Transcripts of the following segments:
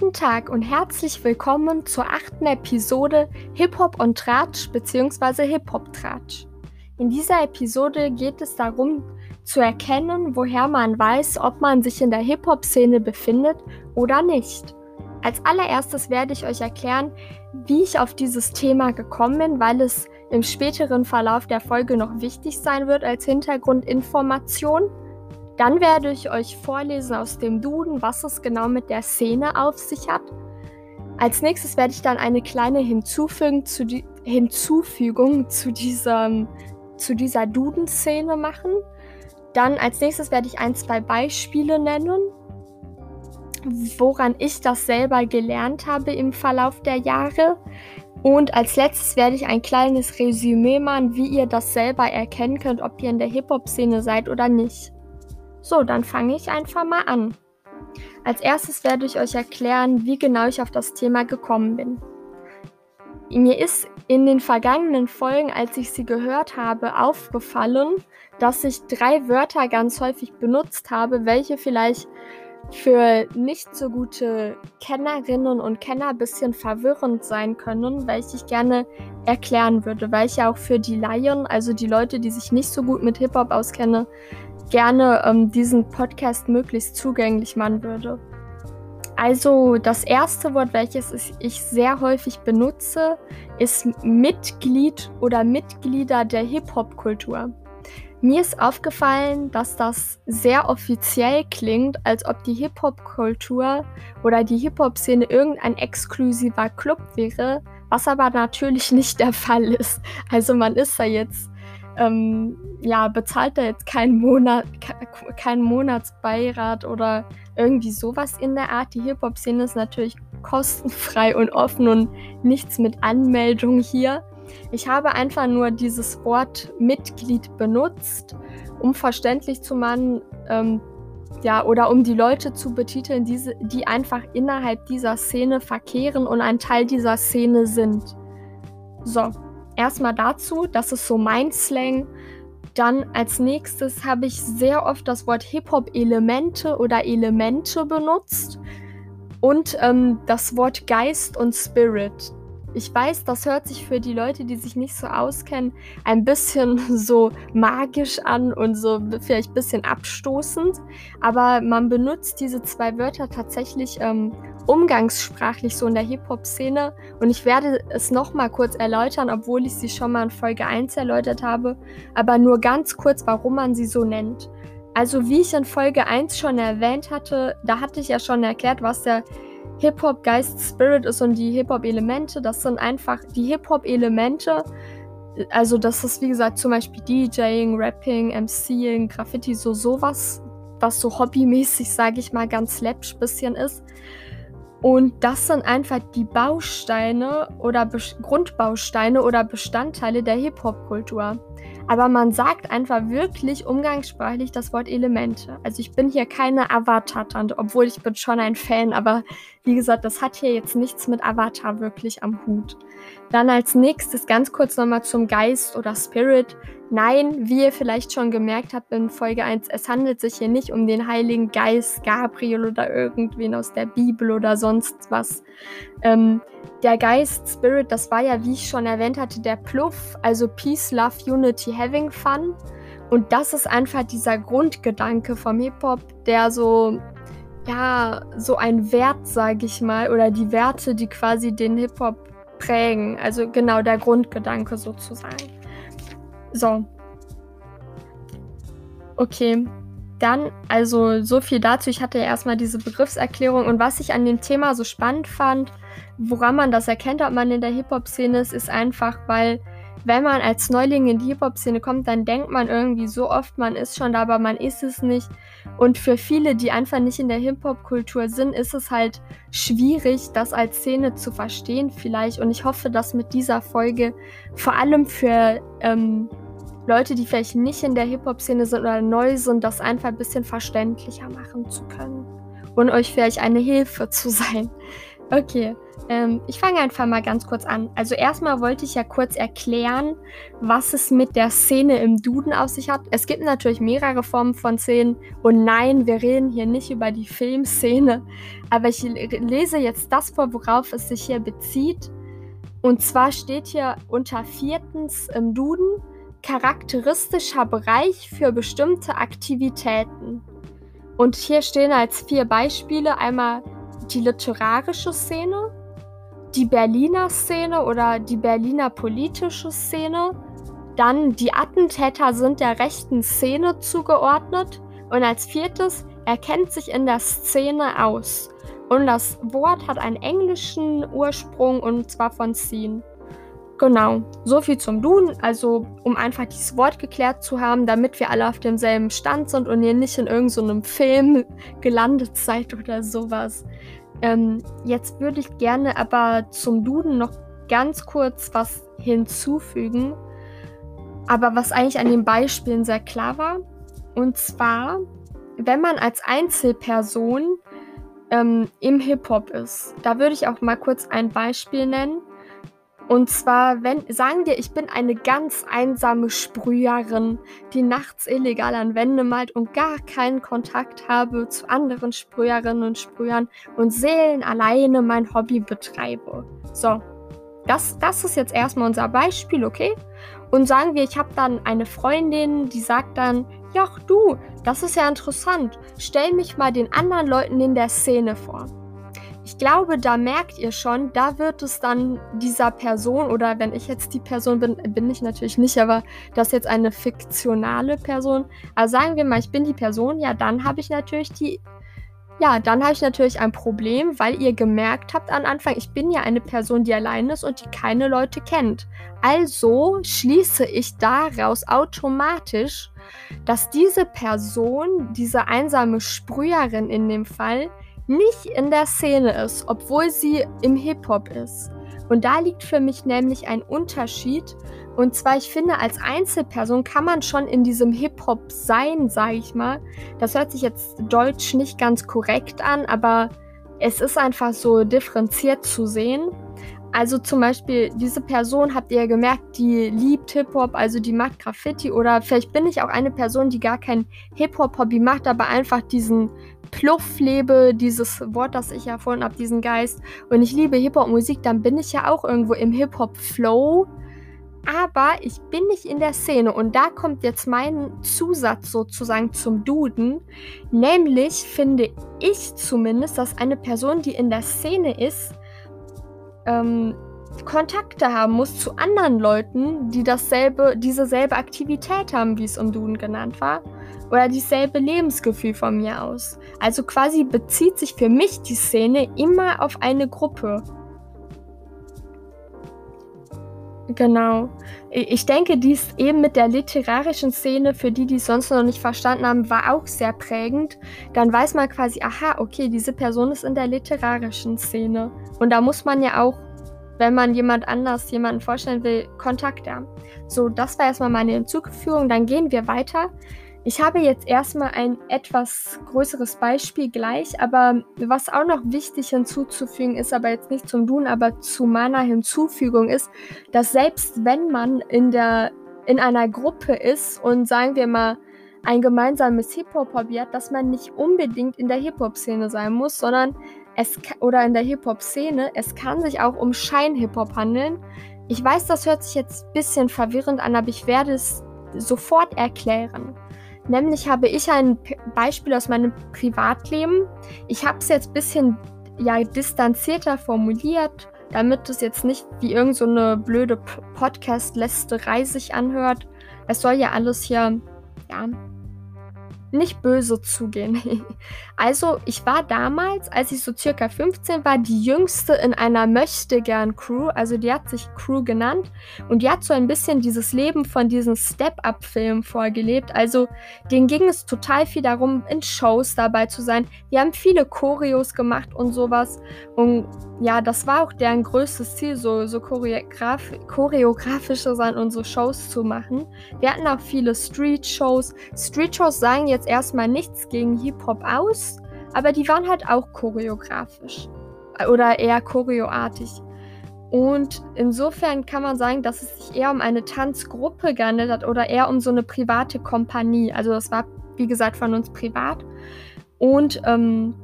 Guten Tag und herzlich willkommen zur achten Episode Hip-Hop und Tratsch bzw. Hip-Hop-Tratsch. In dieser Episode geht es darum, zu erkennen, woher man weiß, ob man sich in der Hip-Hop-Szene befindet oder nicht. Als allererstes werde ich euch erklären, wie ich auf dieses Thema gekommen bin, weil es im späteren Verlauf der Folge noch wichtig sein wird als Hintergrundinformation. Dann werde ich euch vorlesen aus dem Duden, was es genau mit der Szene auf sich hat. Als nächstes werde ich dann eine kleine Hinzufügung zu, die, Hinzufügung zu, diesem, zu dieser Duden-Szene machen. Dann als nächstes werde ich ein, zwei Beispiele nennen, woran ich das selber gelernt habe im Verlauf der Jahre. Und als letztes werde ich ein kleines Resümee machen, wie ihr das selber erkennen könnt, ob ihr in der Hip-Hop-Szene seid oder nicht. So, dann fange ich einfach mal an. Als erstes werde ich euch erklären, wie genau ich auf das Thema gekommen bin. Mir ist in den vergangenen Folgen, als ich sie gehört habe, aufgefallen, dass ich drei Wörter ganz häufig benutzt habe, welche vielleicht für nicht so gute Kennerinnen und Kenner ein bisschen verwirrend sein können, welche ich gerne erklären würde, weil ich ja auch für die Laien, also die Leute, die sich nicht so gut mit Hip-Hop auskennen, gerne ähm, diesen Podcast möglichst zugänglich machen würde. Also das erste Wort, welches ich sehr häufig benutze, ist Mitglied oder Mitglieder der Hip-Hop-Kultur. Mir ist aufgefallen, dass das sehr offiziell klingt, als ob die Hip-Hop-Kultur oder die Hip-Hop-Szene irgendein exklusiver Club wäre, was aber natürlich nicht der Fall ist. Also man ist da jetzt ähm, ja, bezahlt da jetzt keinen Monat, keinen Monatsbeirat oder irgendwie sowas in der Art. Die Hip-Hop-Szene ist natürlich kostenfrei und offen und nichts mit Anmeldung hier. Ich habe einfach nur dieses Wort Mitglied benutzt, um verständlich zu machen, ähm, ja, oder um die Leute zu betiteln, diese, die einfach innerhalb dieser Szene verkehren und ein Teil dieser Szene sind. So, erstmal dazu, das ist so mein Slang. Dann als nächstes habe ich sehr oft das Wort Hip-Hop-Elemente oder Elemente benutzt und ähm, das Wort Geist und Spirit. Ich weiß, das hört sich für die Leute, die sich nicht so auskennen, ein bisschen so magisch an und so vielleicht ein bisschen abstoßend. Aber man benutzt diese zwei Wörter tatsächlich ähm, umgangssprachlich so in der Hip-Hop-Szene. Und ich werde es nochmal kurz erläutern, obwohl ich sie schon mal in Folge 1 erläutert habe. Aber nur ganz kurz, warum man sie so nennt. Also wie ich in Folge 1 schon erwähnt hatte, da hatte ich ja schon erklärt, was der Hip-Hop Geist Spirit ist und die Hip-Hop-Elemente. Das sind einfach die Hip-Hop-Elemente. Also das ist wie gesagt zum Beispiel DJing, Rapping, MCing, Graffiti, so sowas, was so hobbymäßig, sage ich mal, ganz läppsch bisschen ist. Und das sind einfach die Bausteine oder Be Grundbausteine oder Bestandteile der Hip-Hop-Kultur. Aber man sagt einfach wirklich umgangssprachlich das Wort Elemente. Also ich bin hier keine Avatar-Tante, obwohl ich bin schon ein Fan, aber wie gesagt, das hat hier jetzt nichts mit Avatar wirklich am Hut. Dann als nächstes ganz kurz nochmal zum Geist oder Spirit. Nein, wie ihr vielleicht schon gemerkt habt in Folge 1, es handelt sich hier nicht um den Heiligen Geist, Gabriel oder irgendwen aus der Bibel oder sonst was. Ähm, der Geist, Spirit, das war ja, wie ich schon erwähnt hatte, der Pluff, also Peace, Love, Unity, Having Fun. Und das ist einfach dieser Grundgedanke vom Hip-Hop, der so, ja, so ein Wert, sage ich mal, oder die Werte, die quasi den Hip-Hop prägen. Also genau der Grundgedanke sozusagen. So. Okay. Dann, also so viel dazu. Ich hatte ja erstmal diese Begriffserklärung und was ich an dem Thema so spannend fand, woran man das erkennt, ob man in der Hip-Hop-Szene ist, ist einfach, weil wenn man als Neuling in die Hip-Hop-Szene kommt, dann denkt man irgendwie so oft, man ist schon da, aber man ist es nicht. Und für viele, die einfach nicht in der Hip-Hop-Kultur sind, ist es halt schwierig, das als Szene zu verstehen vielleicht. Und ich hoffe, dass mit dieser Folge vor allem für ähm, Leute, die vielleicht nicht in der Hip-Hop-Szene sind oder neu sind, das einfach ein bisschen verständlicher machen zu können. Und euch vielleicht eine Hilfe zu sein. Okay, ähm, ich fange einfach mal ganz kurz an. Also erstmal wollte ich ja kurz erklären, was es mit der Szene im Duden auf sich hat. Es gibt natürlich mehrere Formen von Szenen und nein, wir reden hier nicht über die Filmszene, aber ich lese jetzt das vor, worauf es sich hier bezieht. Und zwar steht hier unter viertens im Duden charakteristischer Bereich für bestimmte Aktivitäten. Und hier stehen als vier Beispiele einmal die literarische Szene, die Berliner Szene oder die Berliner politische Szene. Dann die Attentäter sind der rechten Szene zugeordnet. Und als viertes, er kennt sich in der Szene aus. Und das Wort hat einen englischen Ursprung und zwar von Scene. Genau, so viel zum Duden. Also, um einfach dieses Wort geklärt zu haben, damit wir alle auf demselben Stand sind und ihr nicht in irgendeinem so Film gelandet seid oder sowas. Ähm, jetzt würde ich gerne aber zum Duden noch ganz kurz was hinzufügen. Aber was eigentlich an den Beispielen sehr klar war. Und zwar, wenn man als Einzelperson ähm, im Hip-Hop ist, da würde ich auch mal kurz ein Beispiel nennen. Und zwar, wenn, sagen wir, ich bin eine ganz einsame Sprüherin, die nachts illegal an Wände malt und gar keinen Kontakt habe zu anderen Sprüherinnen und Sprühern und Seelen alleine mein Hobby betreibe. So, das, das ist jetzt erstmal unser Beispiel, okay? Und sagen wir, ich habe dann eine Freundin, die sagt dann, ja, du, das ist ja interessant, stell mich mal den anderen Leuten in der Szene vor. Ich glaube, da merkt ihr schon, da wird es dann dieser Person, oder wenn ich jetzt die Person bin, bin ich natürlich nicht, aber das ist jetzt eine fiktionale Person. Also sagen wir mal, ich bin die Person, ja, dann habe ich natürlich die. Ja, dann habe ich natürlich ein Problem, weil ihr gemerkt habt am Anfang, ich bin ja eine Person, die allein ist und die keine Leute kennt. Also schließe ich daraus automatisch, dass diese Person, diese einsame Sprüherin in dem Fall, nicht in der Szene ist, obwohl sie im Hip-Hop ist. Und da liegt für mich nämlich ein Unterschied. Und zwar, ich finde, als Einzelperson kann man schon in diesem Hip-Hop sein, sage ich mal. Das hört sich jetzt deutsch nicht ganz korrekt an, aber es ist einfach so differenziert zu sehen. Also zum Beispiel, diese Person habt ihr gemerkt, die liebt Hip-Hop, also die macht Graffiti. Oder vielleicht bin ich auch eine Person, die gar kein Hip-Hop-Hobby macht, aber einfach diesen Pluff lebe, dieses Wort, das ich erfunden habe, diesen Geist. Und ich liebe Hip-Hop-Musik, dann bin ich ja auch irgendwo im Hip-Hop-Flow. Aber ich bin nicht in der Szene. Und da kommt jetzt mein Zusatz sozusagen zum Duden. Nämlich finde ich zumindest, dass eine Person, die in der Szene ist, ähm, Kontakte haben muss zu anderen Leuten, die dasselbe, dieselbe Aktivität haben, wie es im Duden genannt war, oder dieselbe Lebensgefühl von mir aus. Also quasi bezieht sich für mich die Szene immer auf eine Gruppe. Genau. Ich denke, dies eben mit der literarischen Szene, für die, die es sonst noch nicht verstanden haben, war auch sehr prägend. Dann weiß man quasi, aha, okay, diese Person ist in der literarischen Szene. Und da muss man ja auch, wenn man jemand anders jemanden vorstellen will, Kontakt haben. So, das war erstmal meine Hinzufügung. Dann gehen wir weiter. Ich habe jetzt erstmal ein etwas größeres Beispiel gleich, aber was auch noch wichtig hinzuzufügen ist, aber jetzt nicht zum Tun, aber zu meiner Hinzufügung ist, dass selbst wenn man in der in einer Gruppe ist und sagen wir mal ein gemeinsames Hip-Hop-Hobby hat, dass man nicht unbedingt in der Hip-Hop-Szene sein muss, sondern es oder in der Hip-Hop-Szene, es kann sich auch um Schein-Hip-Hop handeln. Ich weiß, das hört sich jetzt ein bisschen verwirrend an, aber ich werde es sofort erklären. Nämlich habe ich ein Beispiel aus meinem Privatleben. Ich habe es jetzt ein bisschen ja, distanzierter formuliert, damit es jetzt nicht wie irgendeine so blöde Podcast-Lästerei sich anhört. Es soll ja alles hier ja, nicht böse zugehen. also, ich war damals, als ich so circa 15 war, die jüngste in einer Möchtegern-Crew. Also, die hat sich Crew genannt. Und die hat so ein bisschen dieses Leben von diesen Step-Up-Filmen vorgelebt. Also, denen ging es total viel darum, in Shows dabei zu sein. Die haben viele Choreos gemacht und sowas. Und ja, das war auch deren größtes Ziel, so, so choreograf choreografische sein und so Shows zu machen. Wir hatten auch viele Street-Shows. Street-Shows sagen jetzt erstmal nichts gegen Hip-Hop aus, aber die waren halt auch choreografisch. oder eher choreoartig. Und insofern kann man sagen, dass es sich eher um eine Tanzgruppe gehandelt hat oder eher um so eine private Kompanie. Also das war, wie gesagt, von uns privat. Und ähm,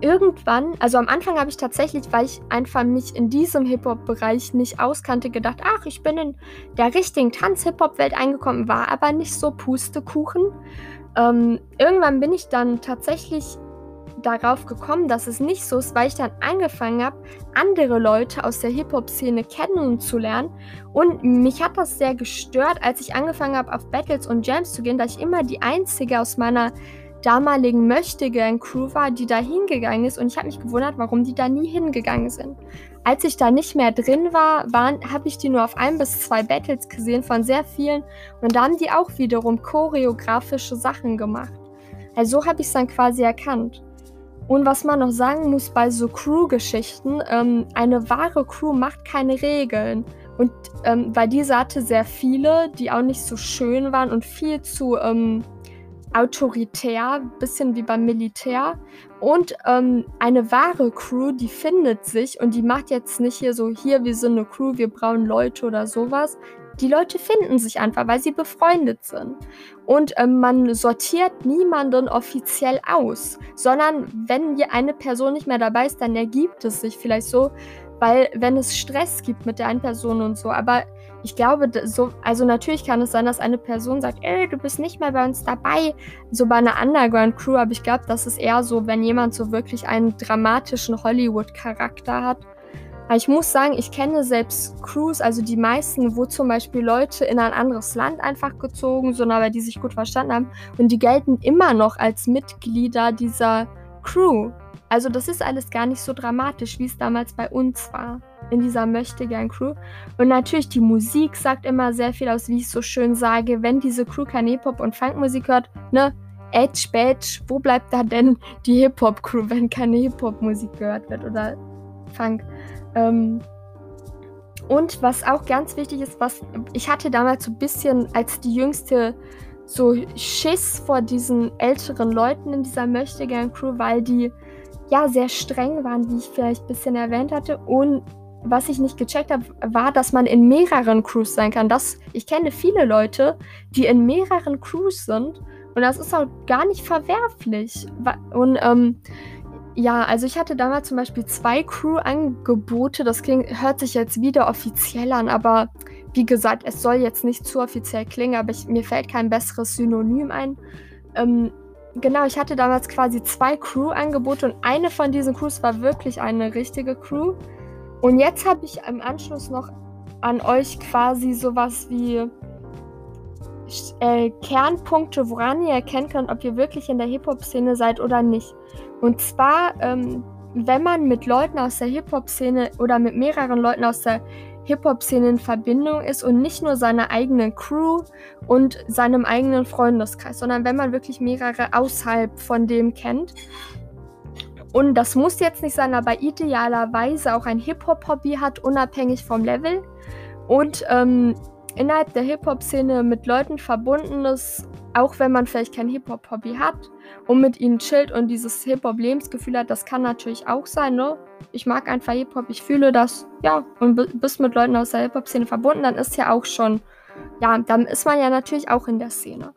irgendwann, also am Anfang habe ich tatsächlich, weil ich einfach mich in diesem Hip-Hop-Bereich nicht auskannte, gedacht, ach, ich bin in der richtigen Tanz-Hip-Hop-Welt eingekommen, war aber nicht so Pustekuchen. Ähm, irgendwann bin ich dann tatsächlich darauf gekommen, dass es nicht so ist, weil ich dann angefangen habe, andere Leute aus der Hip-Hop-Szene kennenzulernen. Und mich hat das sehr gestört, als ich angefangen habe, auf Battles und Jams zu gehen, dass ich immer die Einzige aus meiner damaligen Möchtegern-Crew war, die da hingegangen ist. Und ich habe mich gewundert, warum die da nie hingegangen sind. Als ich da nicht mehr drin war, habe ich die nur auf ein bis zwei Battles gesehen von sehr vielen. Und da haben die auch wiederum choreografische Sachen gemacht. Also so habe ich es dann quasi erkannt. Und was man noch sagen muss bei so Crew-Geschichten, ähm, eine wahre Crew macht keine Regeln. Und ähm, bei dieser hatte sehr viele, die auch nicht so schön waren und viel zu ähm, autoritär, bisschen wie beim Militär. Und ähm, eine wahre Crew, die findet sich und die macht jetzt nicht hier so, hier, wir sind eine Crew, wir brauchen Leute oder sowas. Die Leute finden sich einfach, weil sie befreundet sind. Und ähm, man sortiert niemanden offiziell aus, sondern wenn hier eine Person nicht mehr dabei ist, dann ergibt es sich vielleicht so, weil wenn es Stress gibt mit der einen Person und so, aber ich glaube, so, also natürlich kann es sein, dass eine Person sagt, ey, du bist nicht mehr bei uns dabei, so bei einer Underground-Crew, aber ich glaube, das ist eher so, wenn jemand so wirklich einen dramatischen Hollywood-Charakter hat. Aber ich muss sagen, ich kenne selbst Crews, also die meisten, wo zum Beispiel Leute in ein anderes Land einfach gezogen sind, aber die sich gut verstanden haben und die gelten immer noch als Mitglieder dieser Crew. Also das ist alles gar nicht so dramatisch, wie es damals bei uns war in dieser Möchtegern-Crew. Und natürlich, die Musik sagt immer sehr viel aus, wie ich so schön sage. Wenn diese Crew keine Hip-Hop und Funk-Musik hört, ne? Edge, Badge, wo bleibt da denn die Hip-Hop-Crew, wenn keine Hip-Hop-Musik gehört wird oder Funk? Ähm, und was auch ganz wichtig ist, was ich hatte damals so ein bisschen als die jüngste so Schiss vor diesen älteren Leuten in dieser Möchtegern-Crew, weil die ja sehr streng waren, wie ich vielleicht ein bisschen erwähnt hatte. Und was ich nicht gecheckt habe, war, dass man in mehreren Crews sein kann. Das, ich kenne viele Leute, die in mehreren Crews sind und das ist auch gar nicht verwerflich. Und ähm, ja, also ich hatte damals zum Beispiel zwei Crew-Angebote. Das klingt, hört sich jetzt wieder offiziell an, aber wie gesagt, es soll jetzt nicht zu offiziell klingen, aber ich, mir fällt kein besseres Synonym ein. Ähm, genau, ich hatte damals quasi zwei Crew-Angebote und eine von diesen Crews war wirklich eine richtige Crew. Und jetzt habe ich im Anschluss noch an euch quasi sowas wie äh, Kernpunkte, woran ihr erkennen könnt, ob ihr wirklich in der Hip-Hop-Szene seid oder nicht. Und zwar, ähm, wenn man mit Leuten aus der Hip-Hop-Szene oder mit mehreren Leuten aus der Hip-Hop-Szene in Verbindung ist und nicht nur seine eigene Crew und seinem eigenen Freundeskreis, sondern wenn man wirklich mehrere außerhalb von dem kennt, und das muss jetzt nicht sein, aber idealerweise auch ein Hip-Hop-Hobby hat, unabhängig vom Level. Und ähm, innerhalb der Hip-Hop-Szene mit Leuten verbunden ist, auch wenn man vielleicht kein Hip-Hop-Hobby hat und mit ihnen chillt und dieses Hip-Hop-Lebensgefühl hat, das kann natürlich auch sein, ne? Ich mag einfach Hip-Hop, ich fühle das, ja, und bist mit Leuten aus der Hip-Hop-Szene verbunden, dann ist ja auch schon, ja, dann ist man ja natürlich auch in der Szene.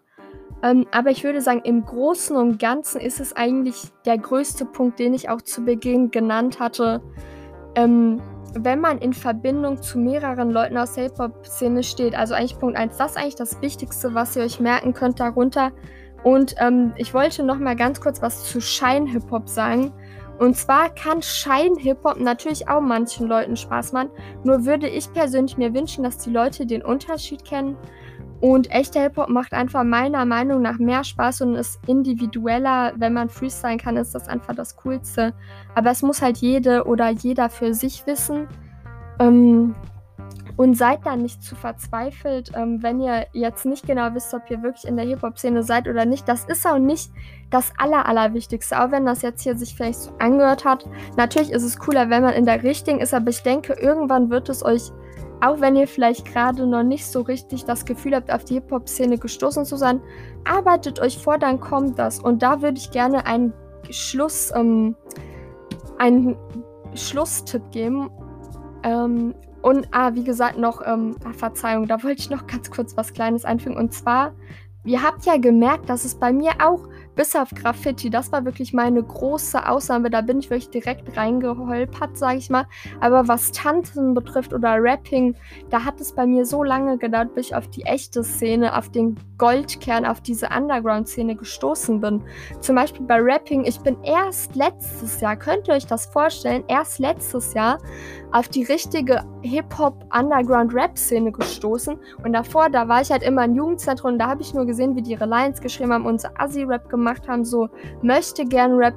Ähm, aber ich würde sagen, im Großen und Ganzen ist es eigentlich der größte Punkt, den ich auch zu Beginn genannt hatte. Ähm, wenn man in Verbindung zu mehreren Leuten aus der Hip-Hop-Szene steht, also eigentlich Punkt 1, das ist eigentlich das Wichtigste, was ihr euch merken könnt darunter. Und ähm, ich wollte noch mal ganz kurz was zu Schein-Hip-Hop sagen. Und zwar kann Schein-Hip-Hop natürlich auch manchen Leuten Spaß machen. Nur würde ich persönlich mir wünschen, dass die Leute den Unterschied kennen und echter Hip-Hop macht einfach meiner Meinung nach mehr Spaß und ist individueller. Wenn man freestylen kann, ist das einfach das Coolste. Aber es muss halt jede oder jeder für sich wissen. Ähm, und seid da nicht zu verzweifelt, ähm, wenn ihr jetzt nicht genau wisst, ob ihr wirklich in der Hip-Hop-Szene seid oder nicht. Das ist auch nicht das Aller, Allerwichtigste, auch wenn das jetzt hier sich vielleicht so angehört hat. Natürlich ist es cooler, wenn man in der richtigen ist, aber ich denke, irgendwann wird es euch auch wenn ihr vielleicht gerade noch nicht so richtig das Gefühl habt, auf die Hip-Hop-Szene gestoßen zu sein, arbeitet euch vor, dann kommt das. Und da würde ich gerne einen Schluss, ähm, einen Schlusstipp geben. Ähm, und, ah, wie gesagt, noch, ähm, ah, Verzeihung, da wollte ich noch ganz kurz was Kleines einfügen. Und zwar, ihr habt ja gemerkt, dass es bei mir auch bis auf Graffiti, das war wirklich meine große Ausnahme. Da bin ich wirklich direkt reingeholpert, sage ich mal. Aber was Tanzen betrifft oder Rapping, da hat es bei mir so lange gedauert, bis ich auf die echte Szene, auf den Goldkern, auf diese Underground-Szene gestoßen bin. Zum Beispiel bei Rapping, ich bin erst letztes Jahr, könnt ihr euch das vorstellen, erst letztes Jahr auf die richtige Hip-Hop-Underground-Rap-Szene gestoßen. Und davor, da war ich halt immer im Jugendzentrum und da habe ich nur gesehen, wie die Reliance geschrieben haben und so Assi-Rap gemacht haben, so möchte gern Rap.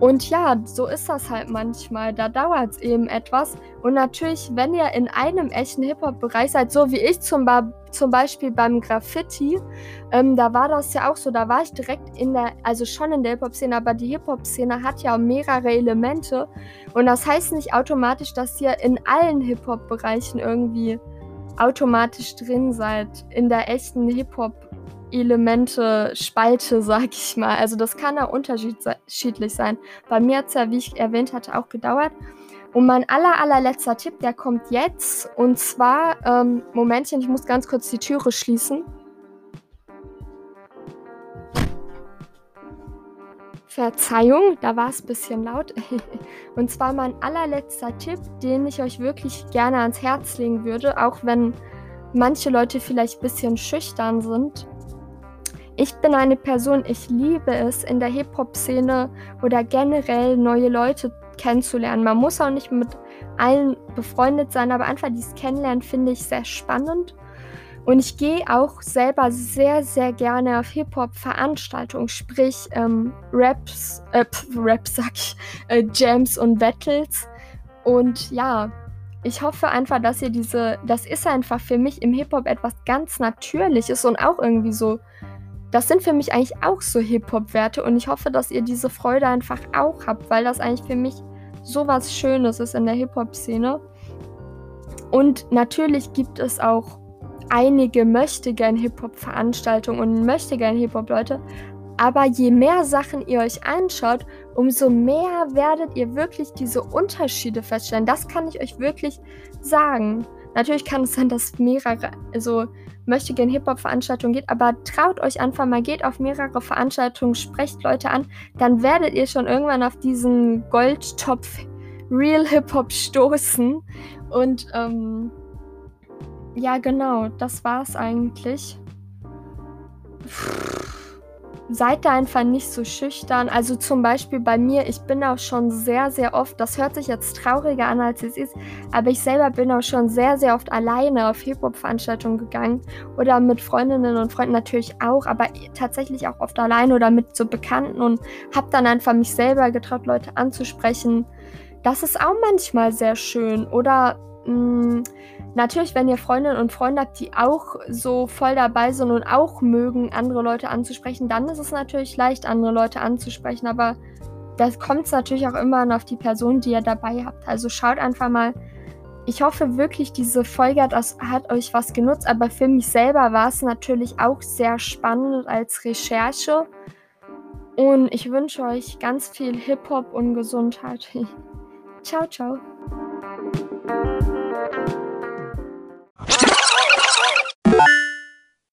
Und ja, so ist das halt manchmal. Da dauert es eben etwas. Und natürlich, wenn ihr in einem echten Hip-Hop-Bereich seid, so wie ich zum, ba zum Beispiel beim Graffiti, ähm, da war das ja auch so, da war ich direkt in der, also schon in der Hip-Hop-Szene, aber die Hip-Hop-Szene hat ja mehrere Elemente. Und das heißt nicht automatisch, dass ihr in allen Hip-Hop-Bereichen irgendwie automatisch drin seid, in der echten Hip-Hop Elemente Spalte, sag ich mal. Also das kann auch unterschiedlich sein. Bei mir hat es ja, wie ich erwähnt hatte, auch gedauert. Und mein aller, allerletzter Tipp, der kommt jetzt. Und zwar, ähm, Momentchen, ich muss ganz kurz die Türe schließen. Verzeihung, da war es ein bisschen laut. und zwar mein allerletzter Tipp, den ich euch wirklich gerne ans Herz legen würde, auch wenn manche Leute vielleicht ein bisschen schüchtern sind. Ich bin eine Person, ich liebe es, in der Hip-Hop-Szene oder generell neue Leute kennenzulernen. Man muss auch nicht mit allen befreundet sein, aber einfach dieses Kennenlernen finde ich sehr spannend. Und ich gehe auch selber sehr, sehr gerne auf Hip-Hop-Veranstaltungen, sprich ähm, Raps, äh, Raps sag ich, äh, Jams und Battles. Und ja, ich hoffe einfach, dass ihr diese, das ist einfach für mich im Hip-Hop etwas ganz Natürliches und auch irgendwie so das sind für mich eigentlich auch so Hip-Hop-Werte und ich hoffe, dass ihr diese Freude einfach auch habt, weil das eigentlich für mich so was Schönes ist in der Hip-Hop-Szene. Und natürlich gibt es auch einige möchtegern Hip-Hop-Veranstaltungen und möchtegern Hip-Hop-Leute. Aber je mehr Sachen ihr euch anschaut, umso mehr werdet ihr wirklich diese Unterschiede feststellen. Das kann ich euch wirklich sagen. Natürlich kann es sein, dass mehrere, also möchte gerne Hip-Hop-Veranstaltungen geht, aber traut euch einfach mal, geht auf mehrere Veranstaltungen, sprecht Leute an, dann werdet ihr schon irgendwann auf diesen Goldtopf Real Hip-Hop stoßen. Und ähm, ja, genau, das war's eigentlich. Pff seid da einfach nicht so schüchtern. Also zum Beispiel bei mir, ich bin auch schon sehr, sehr oft, das hört sich jetzt trauriger an, als es ist, aber ich selber bin auch schon sehr, sehr oft alleine auf Hip-Hop-Veranstaltungen gegangen oder mit Freundinnen und Freunden natürlich auch, aber tatsächlich auch oft alleine oder mit so Bekannten und habe dann einfach mich selber getraut, Leute anzusprechen. Das ist auch manchmal sehr schön. Oder mm, Natürlich, wenn ihr Freundinnen und Freunde habt, die auch so voll dabei sind und auch mögen, andere Leute anzusprechen, dann ist es natürlich leicht, andere Leute anzusprechen. Aber das kommt natürlich auch immer auf die Person, die ihr dabei habt. Also schaut einfach mal. Ich hoffe wirklich, diese Folge hat, hat euch was genutzt, aber für mich selber war es natürlich auch sehr spannend als Recherche. Und ich wünsche euch ganz viel Hip-Hop und Gesundheit. ciao, ciao.